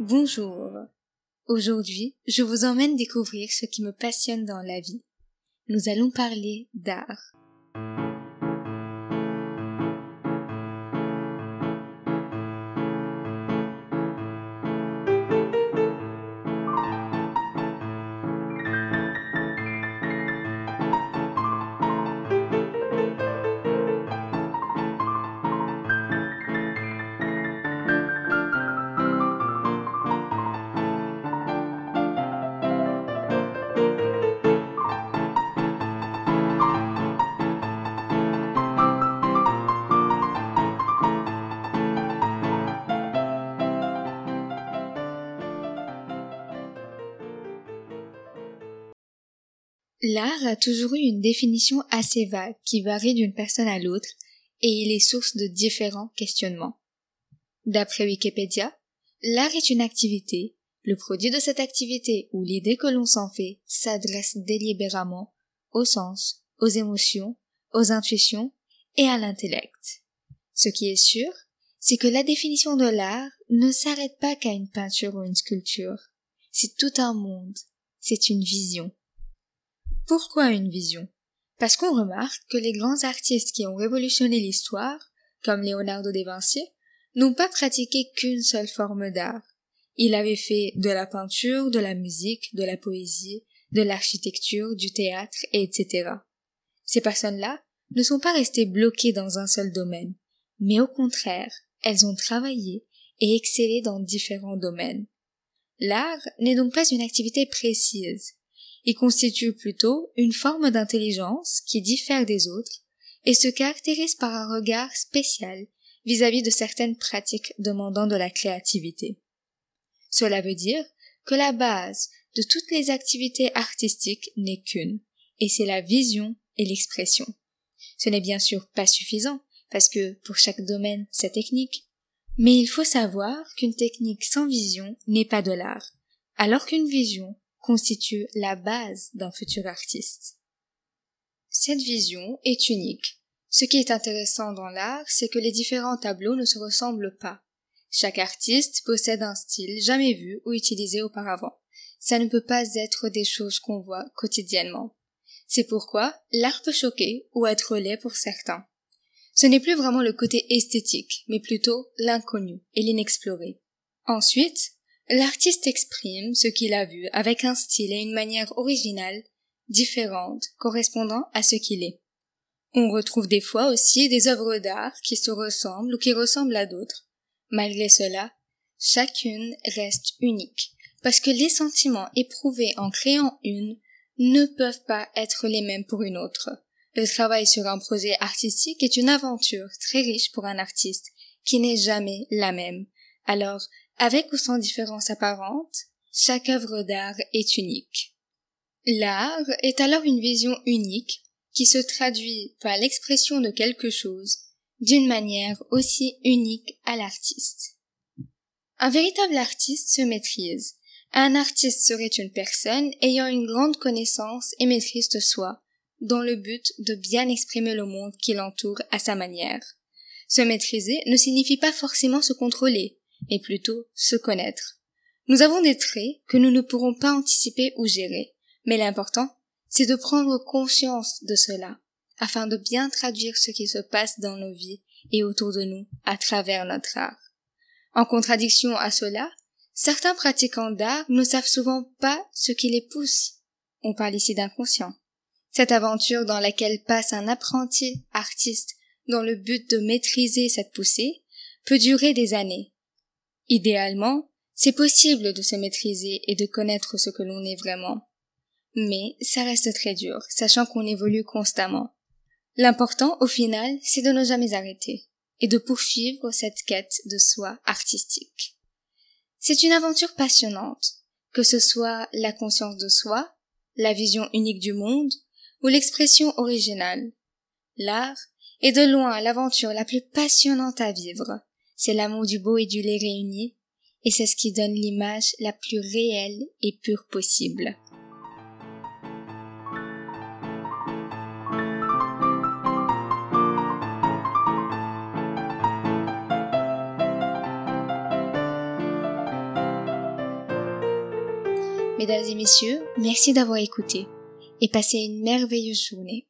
Bonjour. Aujourd'hui, je vous emmène découvrir ce qui me passionne dans la vie. Nous allons parler d'art. L'art a toujours eu une définition assez vague qui varie d'une personne à l'autre et il est source de différents questionnements. D'après Wikipédia, l'art est une activité, le produit de cette activité ou l'idée que l'on s'en fait s'adresse délibérément au sens, aux émotions, aux intuitions et à l'intellect. Ce qui est sûr, c'est que la définition de l'art ne s'arrête pas qu'à une peinture ou une sculpture. C'est tout un monde, c'est une vision. Pourquoi une vision? Parce qu'on remarque que les grands artistes qui ont révolutionné l'histoire, comme Leonardo da Vinci, n'ont pas pratiqué qu'une seule forme d'art. Il avait fait de la peinture, de la musique, de la poésie, de l'architecture, du théâtre, etc. Ces personnes-là ne sont pas restées bloquées dans un seul domaine, mais au contraire, elles ont travaillé et excellé dans différents domaines. L'art n'est donc pas une activité précise, il constitue plutôt une forme d'intelligence qui diffère des autres et se caractérise par un regard spécial vis-à-vis de certaines pratiques demandant de la créativité. Cela veut dire que la base de toutes les activités artistiques n'est qu'une, et c'est la vision et l'expression. Ce n'est bien sûr pas suffisant, parce que pour chaque domaine, c'est technique. Mais il faut savoir qu'une technique sans vision n'est pas de l'art, alors qu'une vision constitue la base d'un futur artiste. Cette vision est unique. Ce qui est intéressant dans l'art, c'est que les différents tableaux ne se ressemblent pas. Chaque artiste possède un style jamais vu ou utilisé auparavant. Ça ne peut pas être des choses qu'on voit quotidiennement. C'est pourquoi l'art peut choquer ou être laid pour certains. Ce n'est plus vraiment le côté esthétique, mais plutôt l'inconnu et l'inexploré. Ensuite, L'artiste exprime ce qu'il a vu avec un style et une manière originale, différente, correspondant à ce qu'il est. On retrouve des fois aussi des œuvres d'art qui se ressemblent ou qui ressemblent à d'autres. Malgré cela, chacune reste unique, parce que les sentiments éprouvés en créant une ne peuvent pas être les mêmes pour une autre. Le travail sur un projet artistique est une aventure très riche pour un artiste, qui n'est jamais la même. Alors, avec ou sans différence apparente, chaque œuvre d'art est unique. L'art est alors une vision unique qui se traduit par l'expression de quelque chose d'une manière aussi unique à l'artiste. Un véritable artiste se maîtrise. Un artiste serait une personne ayant une grande connaissance et maîtrise de soi, dans le but de bien exprimer le monde qui l'entoure à sa manière. Se maîtriser ne signifie pas forcément se contrôler, mais plutôt se connaître. Nous avons des traits que nous ne pourrons pas anticiper ou gérer, mais l'important, c'est de prendre conscience de cela, afin de bien traduire ce qui se passe dans nos vies et autour de nous à travers notre art. En contradiction à cela, certains pratiquants d'art ne savent souvent pas ce qui les pousse. On parle ici d'inconscient. Cette aventure dans laquelle passe un apprenti artiste dans le but de maîtriser cette poussée peut durer des années, Idéalement, c'est possible de se maîtriser et de connaître ce que l'on est vraiment. Mais ça reste très dur, sachant qu'on évolue constamment. L'important, au final, c'est de ne jamais arrêter et de poursuivre cette quête de soi artistique. C'est une aventure passionnante, que ce soit la conscience de soi, la vision unique du monde ou l'expression originale. L'art est de loin l'aventure la plus passionnante à vivre, c'est l'amour du beau et du laid réunis, et c'est ce qui donne l'image la plus réelle et pure possible. Mesdames et messieurs, merci d'avoir écouté et passez une merveilleuse journée.